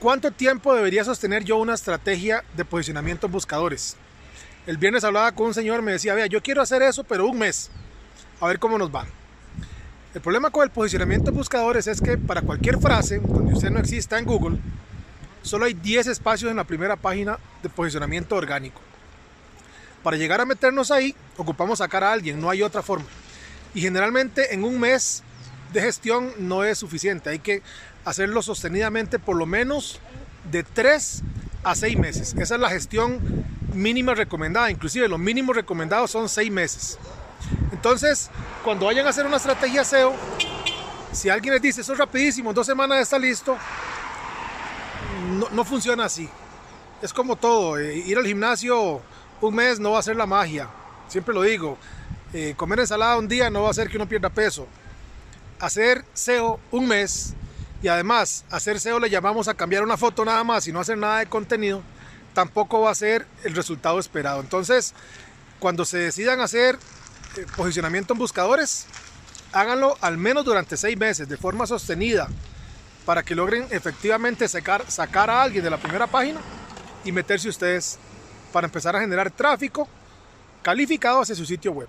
¿Cuánto tiempo debería sostener yo una estrategia de posicionamiento en buscadores? El viernes hablaba con un señor, me decía, vea, yo quiero hacer eso, pero un mes. A ver cómo nos va. El problema con el posicionamiento en buscadores es que para cualquier frase, donde usted no exista en Google, solo hay 10 espacios en la primera página de posicionamiento orgánico. Para llegar a meternos ahí, ocupamos sacar a alguien, no hay otra forma. Y generalmente en un mes de gestión no es suficiente, hay que hacerlo sostenidamente por lo menos de 3 a 6 meses. Esa es la gestión mínima recomendada, inclusive los mínimos recomendados son 6 meses. Entonces, cuando vayan a hacer una estrategia SEO, si alguien les dice, eso es rapidísimo, dos semanas está listo, no, no funciona así. Es como todo, eh, ir al gimnasio un mes no va a ser la magia, siempre lo digo. Eh, comer ensalada un día no va a hacer que uno pierda peso. Hacer SEO un mes y además hacer SEO le llamamos a cambiar una foto nada más y no hacer nada de contenido, tampoco va a ser el resultado esperado. Entonces, cuando se decidan hacer eh, posicionamiento en buscadores, háganlo al menos durante seis meses de forma sostenida para que logren efectivamente sacar, sacar a alguien de la primera página y meterse ustedes para empezar a generar tráfico calificado hacia su sitio web.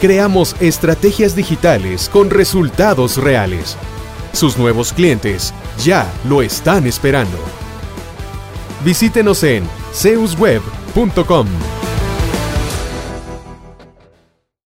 creamos estrategias digitales con resultados reales. Sus nuevos clientes ya lo están esperando. Visítenos en zeusweb.com.